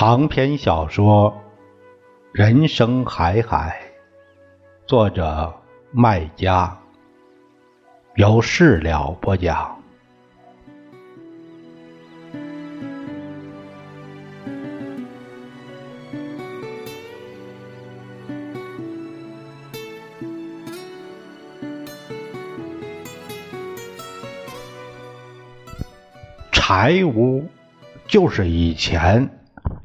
长篇小说《人生海海》，作者麦家，由事了播讲。柴屋就是以前。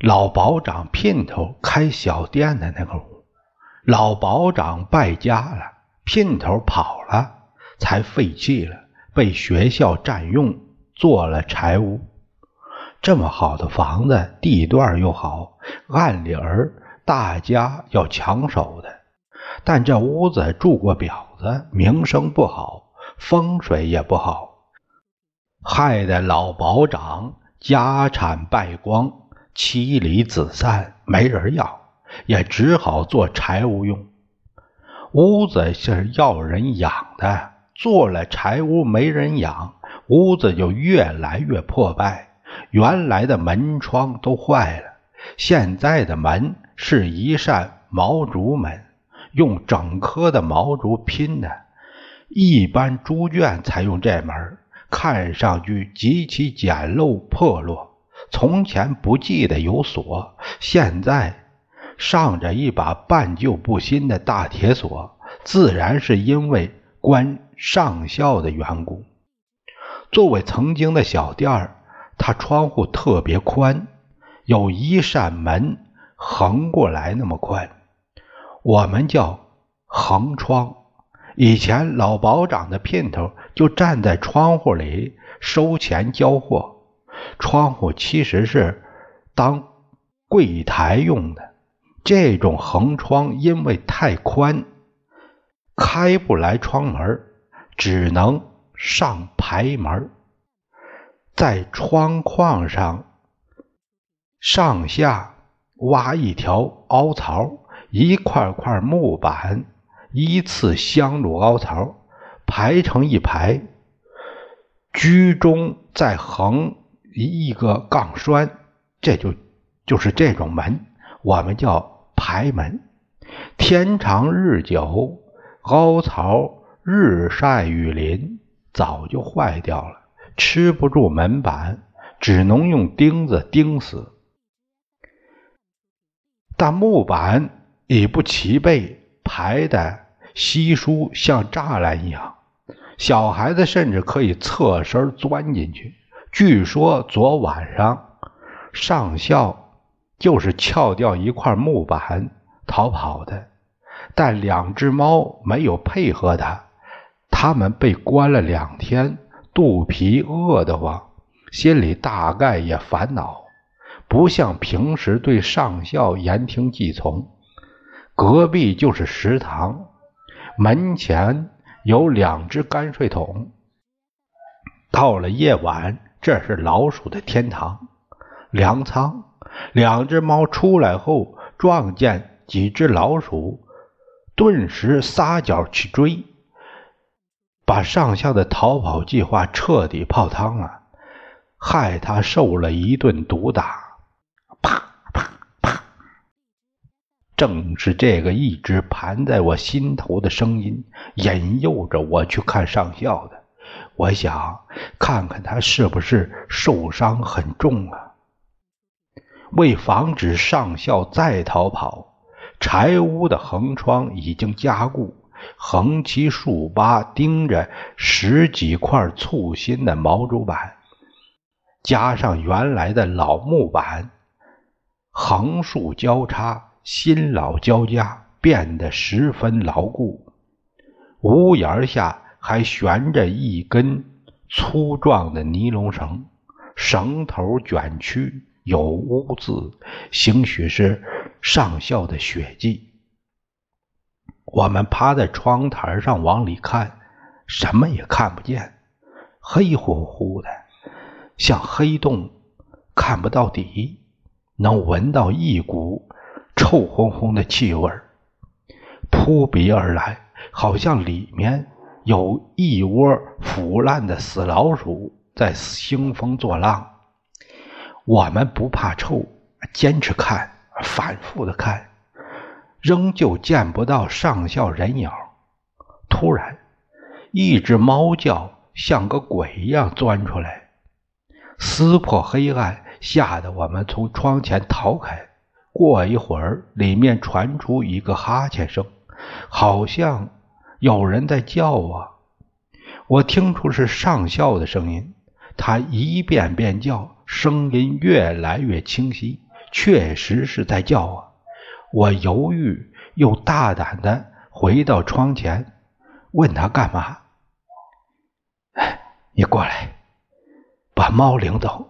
老保长姘头开小店的那个屋，老保长败家了，姘头跑了，才废弃了，被学校占用，做了柴屋。这么好的房子，地段又好，按理儿大家要抢手的，但这屋子住过婊子，名声不好，风水也不好，害得老保长家产败光。妻离子散，没人要，也只好做柴屋用。屋子是要人养的，做了柴屋没人养，屋子就越来越破败。原来的门窗都坏了，现在的门是一扇毛竹门，用整棵的毛竹拼的。一般猪圈才用这门，看上去极其简陋破落。从前不记得有锁，现在上着一把半旧不新的大铁锁，自然是因为关上校的缘故。作为曾经的小店儿，它窗户特别宽，有一扇门横过来那么宽，我们叫横窗。以前老保长的姘头就站在窗户里收钱交货。窗户其实是当柜台用的，这种横窗因为太宽，开不来窗门，只能上排门，在窗框上上下挖一条凹槽，一块块木板依次镶入凹槽，排成一排，居中再横。一个杠栓，这就就是这种门，我们叫排门。天长日久，凹槽日晒雨淋，早就坏掉了，吃不住门板，只能用钉子钉死。但木板已不齐备，排的稀疏，像栅栏一样，小孩子甚至可以侧身钻进去。据说昨晚上上校就是撬掉一块木板逃跑的，但两只猫没有配合他，他们被关了两天，肚皮饿得慌，心里大概也烦恼，不像平时对上校言听计从。隔壁就是食堂，门前有两只泔水桶，到了夜晚。这是老鼠的天堂，粮仓。两只猫出来后，撞见几只老鼠，顿时撒脚去追，把上校的逃跑计划彻底泡汤了，害他受了一顿毒打。啪啪啪！正是这个一直盘在我心头的声音，引诱着我去看上校的。我想看看他是不是受伤很重啊！为防止上校再逃跑，柴屋的横窗已经加固，横七竖八钉着十几块粗心的毛竹板，加上原来的老木板，横竖交叉，新老交加，变得十分牢固。屋檐下。还悬着一根粗壮的尼龙绳，绳头卷曲，有污渍，兴许是上校的血迹。我们趴在窗台上往里看，什么也看不见，黑乎乎的，像黑洞，看不到底，能闻到一股臭烘烘的气味扑鼻而来，好像里面。有一窝腐烂的死老鼠在兴风作浪。我们不怕臭，坚持看，反复的看，仍旧见不到上校人影。突然，一只猫叫，像个鬼一样钻出来，撕破黑暗，吓得我们从窗前逃开。过一会儿，里面传出一个哈欠声，好像有人在叫啊！我听出是上校的声音，他一遍遍叫，声音越来越清晰，确实是在叫啊！我犹豫又大胆的回到窗前，问他干嘛？你过来，把猫领走，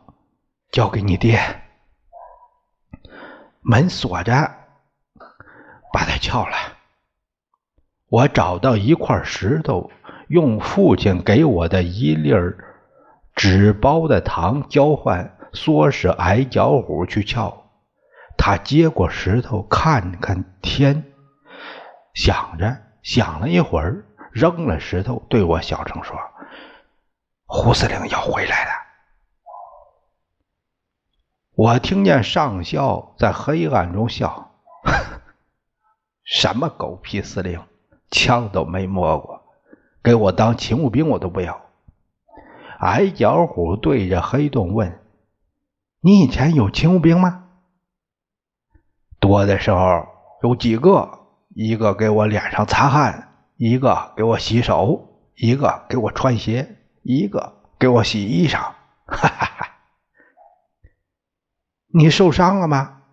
交给你爹。门锁着，把它撬了。我找到一块石头，用父亲给我的一粒儿纸包的糖交换，唆使矮脚虎去撬。他接过石头，看看天，想着想了一会儿，扔了石头，对我小声说：“胡司令要回来了。”我听见上校在黑暗中笑：“ 什么狗屁司令，枪都没摸过，给我当勤务兵我都不要。”矮脚虎对着黑洞问：“你以前有勤务兵吗？”多的时候有几个，一个给我脸上擦汗，一个给我洗手，一个给我穿鞋，一个给我洗衣裳。哈哈哈。你受伤了吗？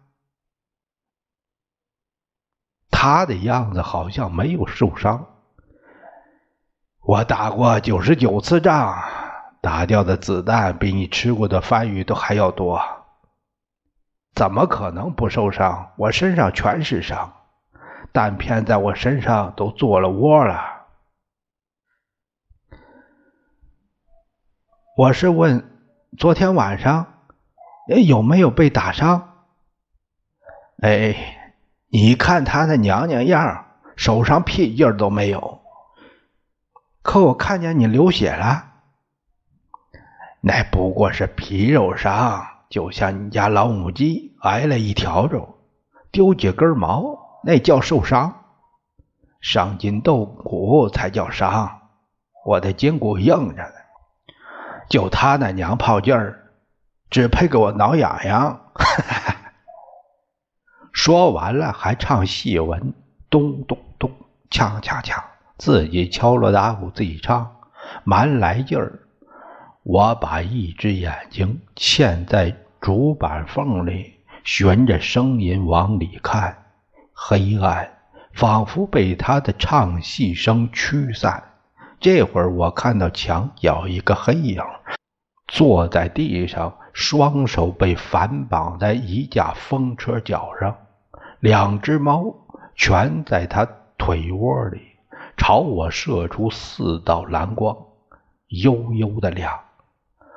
他的样子好像没有受伤。我打过九十九次仗，打掉的子弹比你吃过的番禺都还要多。怎么可能不受伤？我身上全是伤，弹片在我身上都做了窝了。我是问昨天晚上。有没有被打伤？哎，你看他那娘娘样，手上屁劲儿都没有。可我看见你流血了，那不过是皮肉伤，就像你家老母鸡挨了一条肉，丢几根毛，那叫受伤。伤筋动骨才叫伤，我的筋骨硬着呢。就他那娘炮劲儿。只配给我挠痒痒。说完了，还唱戏文，咚咚咚，锵锵锵，自己敲锣打鼓，自己唱，蛮来劲儿。我把一只眼睛嵌在竹板缝里，循着声音往里看，黑暗仿佛被他的唱戏声驱散。这会儿，我看到墙角一个黑影，坐在地上。双手被反绑在一架风车脚上，两只猫全在他腿窝里，朝我射出四道蓝光，幽幽的亮。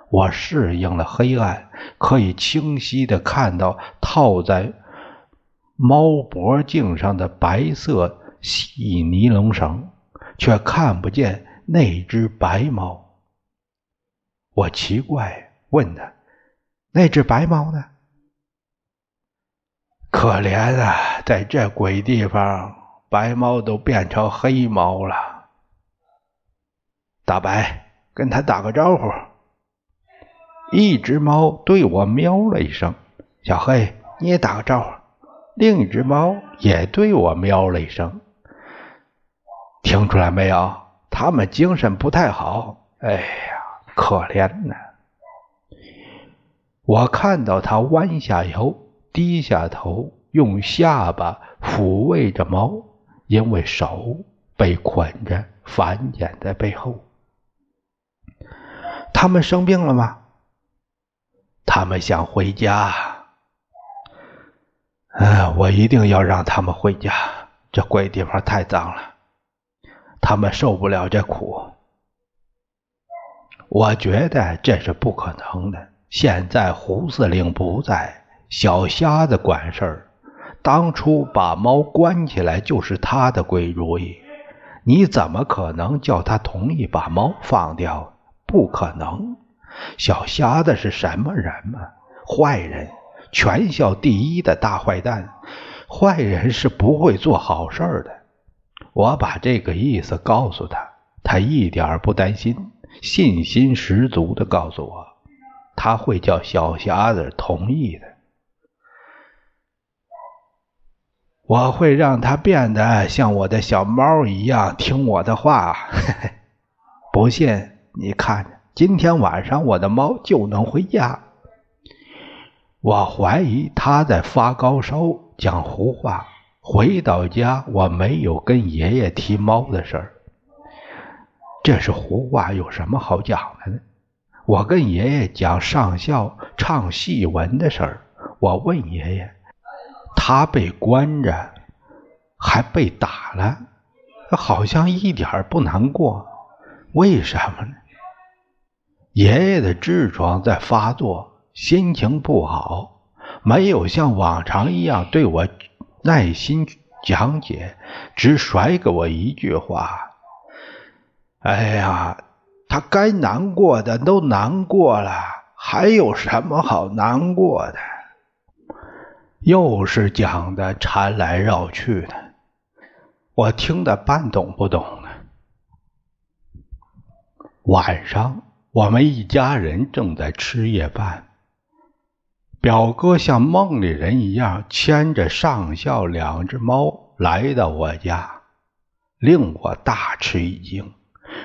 我适应了黑暗，可以清晰的看到套在猫脖颈上的白色细尼龙绳，却看不见那只白猫。我奇怪，问他。那只白猫呢？可怜啊，在这鬼地方，白猫都变成黑猫了。大白，跟他打个招呼。一只猫对我喵了一声，小黑你也打个招呼。另一只猫也对我喵了一声。听出来没有？他们精神不太好。哎呀，可怜呐。我看到他弯下腰，低下头，用下巴抚慰着猫，因为手被捆着，反剪在背后。他们生病了吗？他们想回家。哎，我一定要让他们回家。这鬼地方太脏了，他们受不了这苦。我觉得这是不可能的。现在胡司令不在，小瞎子管事儿。当初把猫关起来就是他的鬼主意，你怎么可能叫他同意把猫放掉？不可能！小瞎子是什么人嘛？坏人，全校第一的大坏蛋。坏人是不会做好事的。我把这个意思告诉他，他一点不担心，信心十足的告诉我，他会叫小瞎子同意的。我会让它变得像我的小猫一样听我的话。嘿 嘿不信，你看，今天晚上我的猫就能回家。我怀疑他在发高烧，讲胡话。回到家，我没有跟爷爷提猫的事儿。这是胡话，有什么好讲的呢？我跟爷爷讲上校唱戏文的事儿。我问爷爷。他被关着，还被打了，好像一点不难过。为什么呢？爷爷的痔疮在发作，心情不好，没有像往常一样对我耐心讲解，只甩给我一句话：“哎呀，他该难过的都难过了，还有什么好难过的？”又是讲的缠来绕去的，我听得半懂不懂的。晚上，我们一家人正在吃夜饭，表哥像梦里人一样牵着上校两只猫来到我家，令我大吃一惊。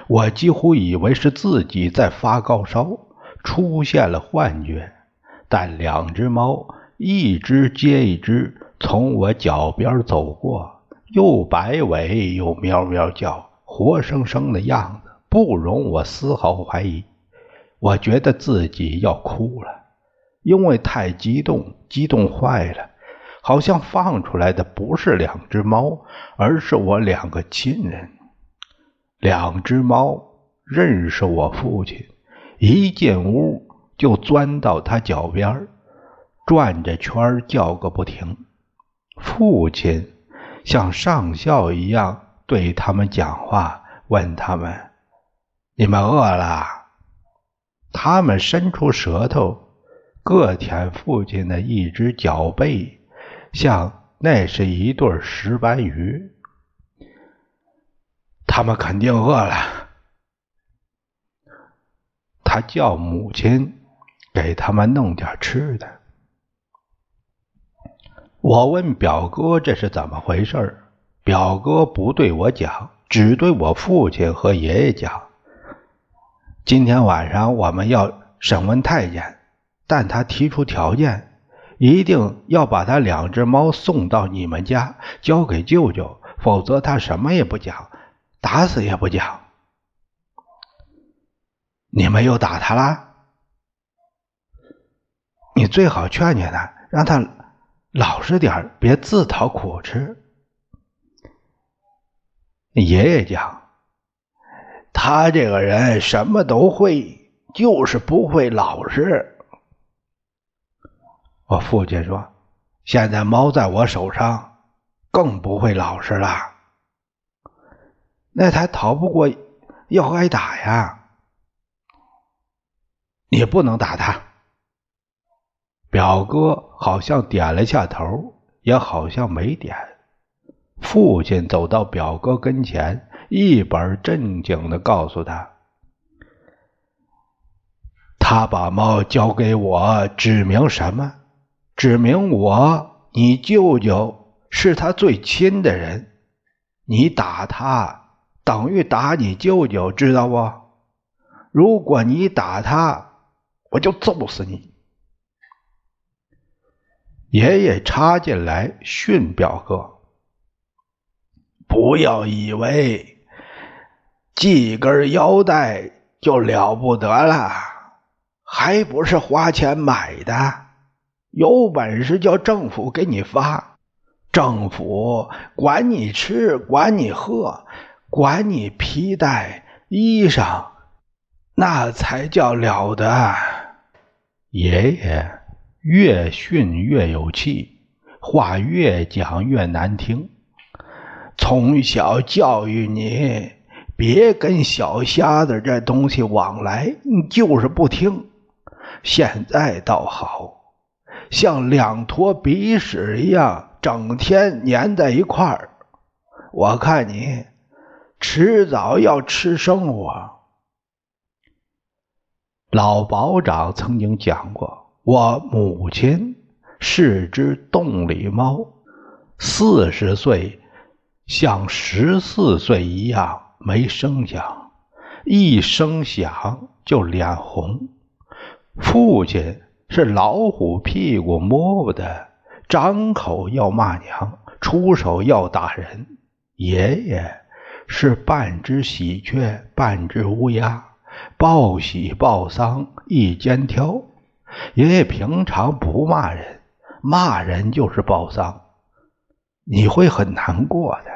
我几乎以为是自己在发高烧，出现了幻觉，但两只猫。一只接一只从我脚边走过，又摆尾又喵喵叫，活生生的样子不容我丝毫怀疑。我觉得自己要哭了，因为太激动，激动坏了，好像放出来的不是两只猫，而是我两个亲人。两只猫认识我父亲，一进屋就钻到他脚边转着圈叫个不停，父亲像上校一样对他们讲话，问他们：“你们饿了？”他们伸出舌头，各舔父亲的一只脚背，像那是一对石斑鱼。他们肯定饿了。他叫母亲给他们弄点吃的。我问表哥这是怎么回事表哥不对我讲，只对我父亲和爷爷讲。今天晚上我们要审问太监，但他提出条件，一定要把他两只猫送到你们家，交给舅舅，否则他什么也不讲，打死也不讲。你们又打他了？你最好劝劝他，让他。老实点别自讨苦吃。爷爷讲，他这个人什么都会，就是不会老实。我父亲说，现在猫在我手上，更不会老实了。那他逃不过要挨打呀，你不能打他。表哥好像点了下头，也好像没点。父亲走到表哥跟前，一本正经的告诉他：“他把猫交给我，指明什么？指明我，你舅舅是他最亲的人。你打他，等于打你舅舅，知道不？如果你打他，我就揍死你。”爷爷插进来训表哥：“不要以为系根腰带就了不得了，还不是花钱买的。有本事叫政府给你发，政府管你吃，管你喝，管你皮带衣裳，那才叫了得。”爷爷。越训越有气，话越讲越难听。从小教育你，别跟小瞎子这东西往来，你就是不听。现在倒好，像两坨鼻屎一样，整天粘在一块儿。我看你迟早要吃生活。老保长曾经讲过，我母亲是只洞里猫，四十岁像十四岁一样没声响，一声响就脸红。父亲是老虎屁股摸不得，张口要骂娘，出手要打人。爷爷是半只喜鹊，半只乌鸦，报喜报丧一肩挑。爷爷平常不骂人，骂人就是报丧，你会很难过的。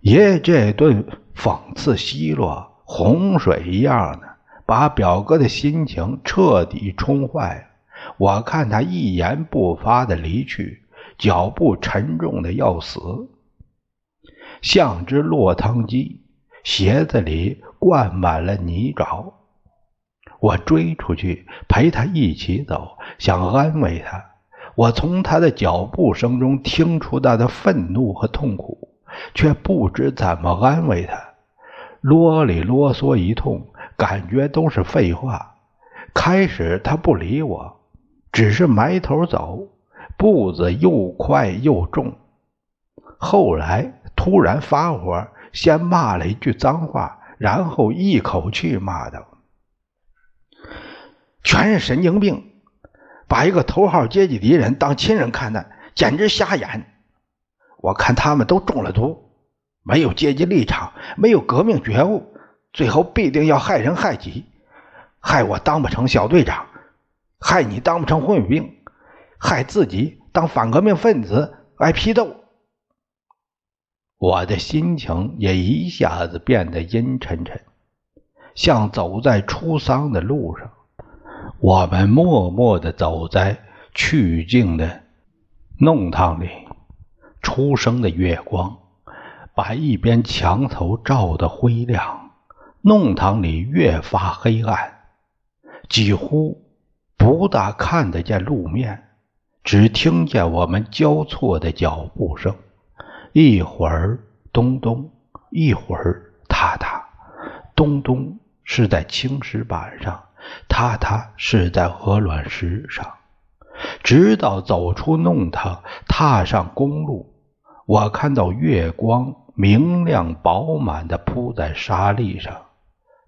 爷爷这顿讽刺奚落，洪水一样的。把表哥的心情彻底冲坏了。我看他一言不发的离去，脚步沉重的要死，像只落汤鸡，鞋子里灌满了泥沼。我追出去陪他一起走，想安慰他。我从他的脚步声中听出他的愤怒和痛苦，却不知怎么安慰他，啰里啰嗦一通。感觉都是废话。开始他不理我，只是埋头走，步子又快又重。后来突然发火，先骂了一句脏话，然后一口气骂道：“全是神经病，把一个头号阶级敌人当亲人看待，简直瞎眼。我看他们都中了毒，没有阶级立场，没有革命觉悟。”最后必定要害人害己，害我当不成小队长，害你当不成红卫兵，害自己当反革命分子挨批斗。我的心情也一下子变得阴沉沉，像走在出丧的路上。我们默默地走在去静的弄堂里，初升的月光把一边墙头照得灰亮。弄堂里越发黑暗，几乎不大看得见路面，只听见我们交错的脚步声，一会儿咚咚，一会儿踏踏。咚咚是在青石板上，踏踏是在鹅卵石上。直到走出弄堂，踏上公路，我看到月光明亮饱满的铺在沙砾上。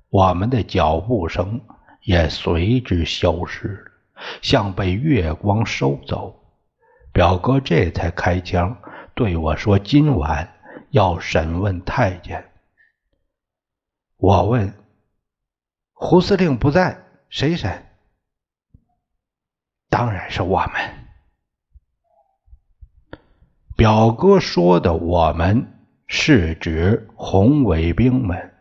我们的脚步声也随之消失了，像被月光收走。表哥这才开枪对我说：“今晚要审问太监。”我问：“胡司令不在，谁审？”当然是我们。表哥说的“我们”是指红卫兵们。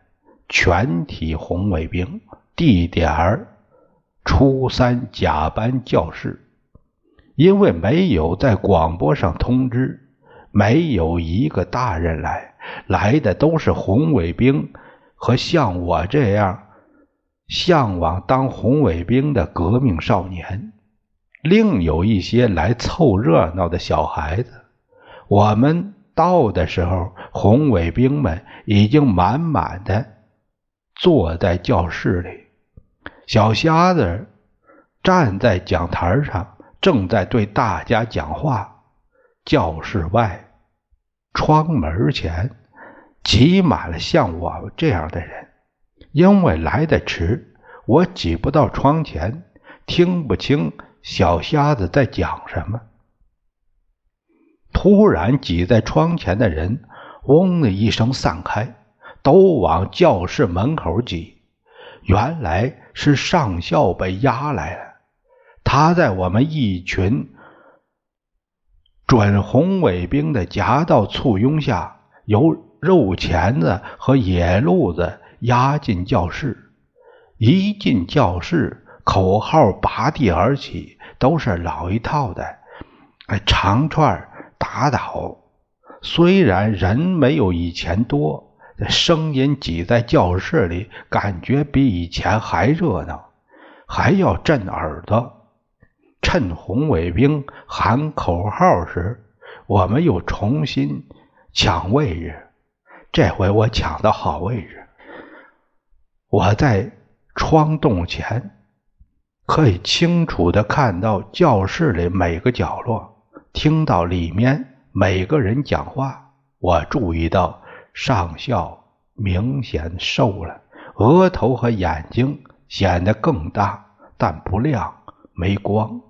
全体红卫兵，地点儿初三甲班教室。因为没有在广播上通知，没有一个大人来，来的都是红卫兵和像我这样向往当红卫兵的革命少年，另有一些来凑热闹的小孩子。我们到的时候，红卫兵们已经满满的。坐在教室里，小瞎子站在讲台上，正在对大家讲话。教室外，窗门前挤满了像我这样的人。因为来的迟，我挤不到窗前，听不清小瞎子在讲什么。突然，挤在窗前的人“嗡”的一声散开。都往教室门口挤，原来是上校被押来了。他在我们一群准红卫兵的夹道簇拥下，由肉钳子和野路子押进教室。一进教室，口号拔地而起，都是老一套的，哎，长串打倒。虽然人没有以前多。声音挤在教室里，感觉比以前还热闹，还要震耳朵。趁红卫兵喊口号时，我们又重新抢位置。这回我抢到好位置，我在窗洞前，可以清楚的看到教室里每个角落，听到里面每个人讲话。我注意到上校明显瘦了，额头和眼睛显得更大，但不亮，没光。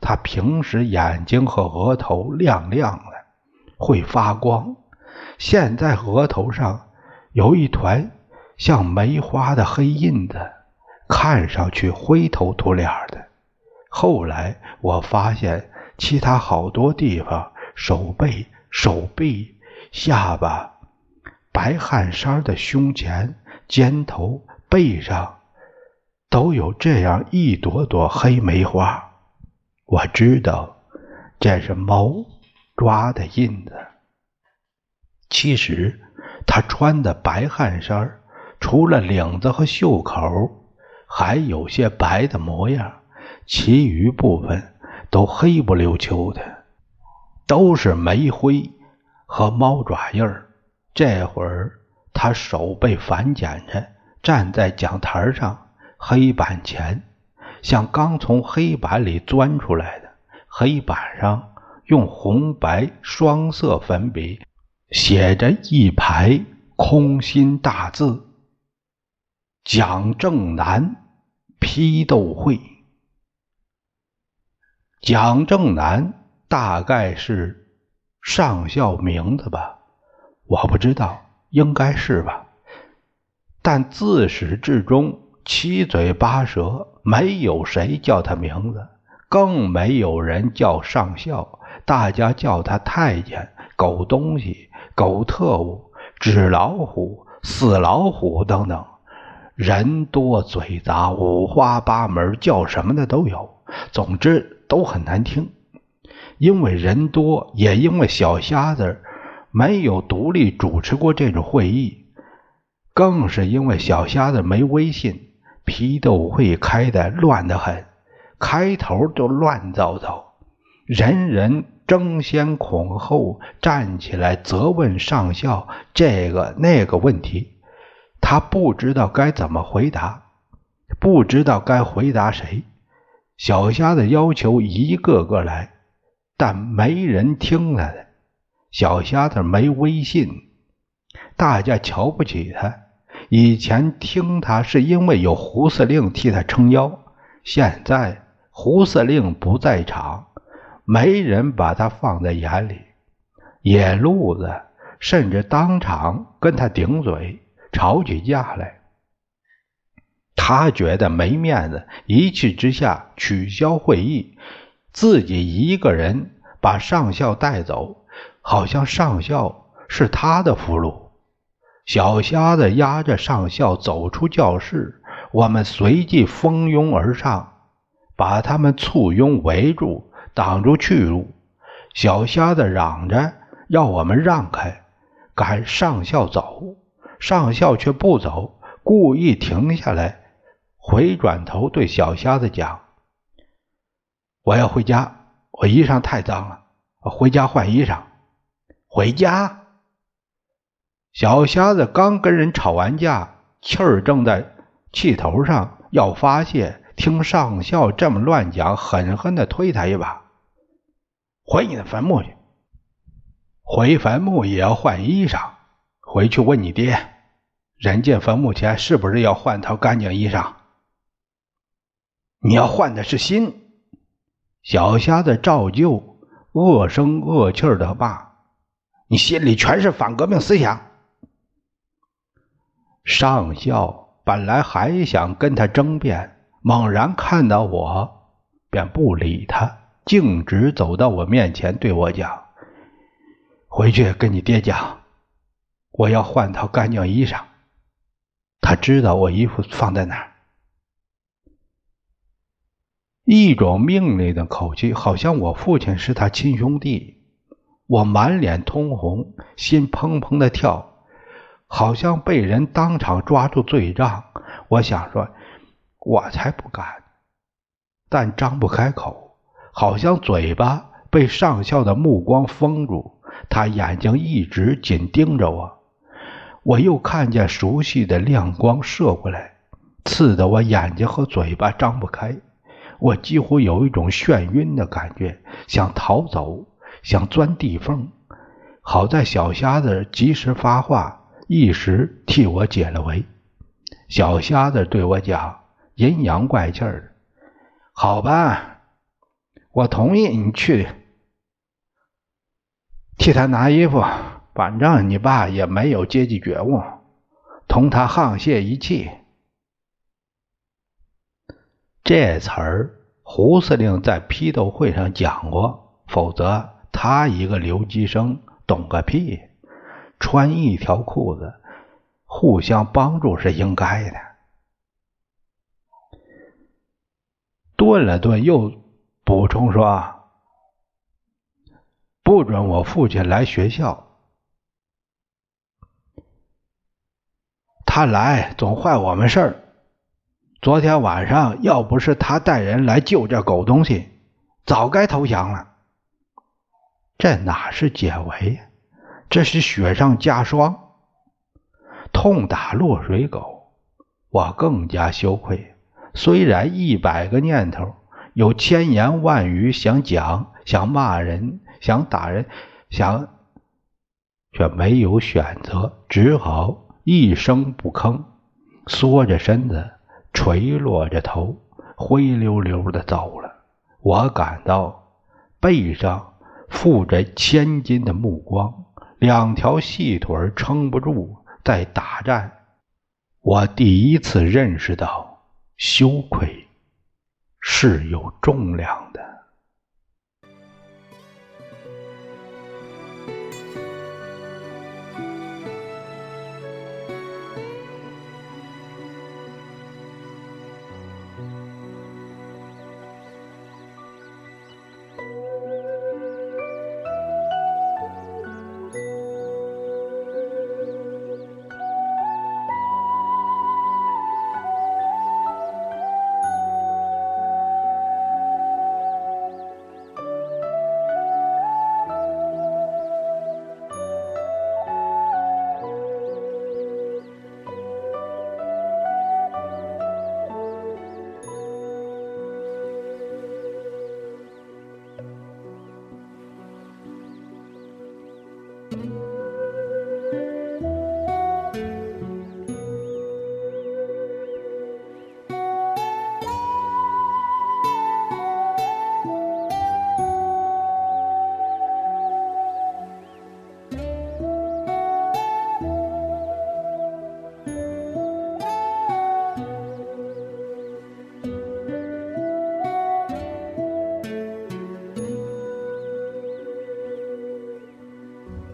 他平时眼睛和额头亮亮的，会发光。现在额头上有一团像梅花的黑印子，看上去灰头土脸的。后来我发现其他好多地方，手背、手臂、下巴、白汗衫的胸前、肩头、背上都有这样一朵朵黑梅花。我知道这是猫抓的印子。其实他穿的白汗衫，除了领子和袖口还有些白的模样，其余部分都黑不溜秋的，都是煤灰和猫爪印儿。这会儿他手被反剪着，站在讲台上，黑板前，像刚从黑板里钻出来的。黑板上用红白双色粉笔。写着一排空心大字：“蒋正南批斗会。”蒋正南大概是上校名字吧？我不知道，应该是吧。但自始至终七嘴八舌，没有谁叫他名字，更没有人叫上校，大家叫他太监、狗东西。狗特务、纸老虎、死老虎等等，人多嘴杂，五花八门，叫什么的都有。总之都很难听。因为人多，也因为小瞎子没有独立主持过这种会议，更是因为小瞎子没威信，批斗会开的乱得很，开头就乱糟糟，人人。争先恐后站起来责问上校这个那个问题，他不知道该怎么回答，不知道该回答谁。小瞎子要求一个个来，但没人听他的。小瞎子没威信，大家瞧不起他。以前听他是因为有胡司令替他撑腰，现在胡司令不在场。没人把他放在眼里，野路子甚至当场跟他顶嘴，吵起架来。他觉得没面子，一气之下取消会议，自己一个人把上校带走，好像上校是他的俘虏。小瞎子押着上校走出教室，我们随即蜂拥而上，把他们簇拥围住。挡住去路，小瞎子嚷着要我们让开，赶上校走。上校却不走，故意停下来，回转头对小瞎子讲：“我要回家，我衣裳太脏了，我回家换衣裳。”回家。小瞎子刚跟人吵完架，气儿正在气头上，要发泄，听上校这么乱讲，狠狠的推他一把。回你的坟墓去，回坟墓也要换衣裳。回去问你爹，人进坟墓前是不是要换套干净衣裳？你要换的是心。小瞎子照旧恶声恶气的骂：“你心里全是反革命思想。”上校本来还想跟他争辩，猛然看到我，便不理他。径直走到我面前，对我讲：“回去跟你爹讲，我要换套干净衣裳。”他知道我衣服放在哪儿，一种命令的口气，好像我父亲是他亲兄弟。我满脸通红，心砰砰的跳，好像被人当场抓住罪状。我想说，我才不敢，但张不开口。好像嘴巴被上校的目光封住，他眼睛一直紧盯着我。我又看见熟悉的亮光射过来，刺得我眼睛和嘴巴张不开。我几乎有一种眩晕的感觉，想逃走，想钻地缝。好在小瞎子及时发话，一时替我解了围。小瞎子对我讲，阴阳怪气儿的：“好吧，我同意你去替他拿衣服。”反正你爸也没有阶级觉悟，同他沆瀣一气。这词儿胡司令在批斗会上讲过，否则他一个留级生懂个屁！穿一条裤子，互相帮助是应该的。顿了顿，又补充说：“不准我父亲来学校。”看来总坏我们事儿。昨天晚上要不是他带人来救这狗东西，早该投降了。这哪是解围？这是雪上加霜，痛打落水狗。我更加羞愧。虽然一百个念头，有千言万语想讲，想骂人，想打人，想，却没有选择，只好。一声不吭，缩着身子，垂落着头，灰溜溜的走了。我感到背上负着千斤的目光，两条细腿撑不住，在打颤。我第一次认识到，羞愧是有重量的。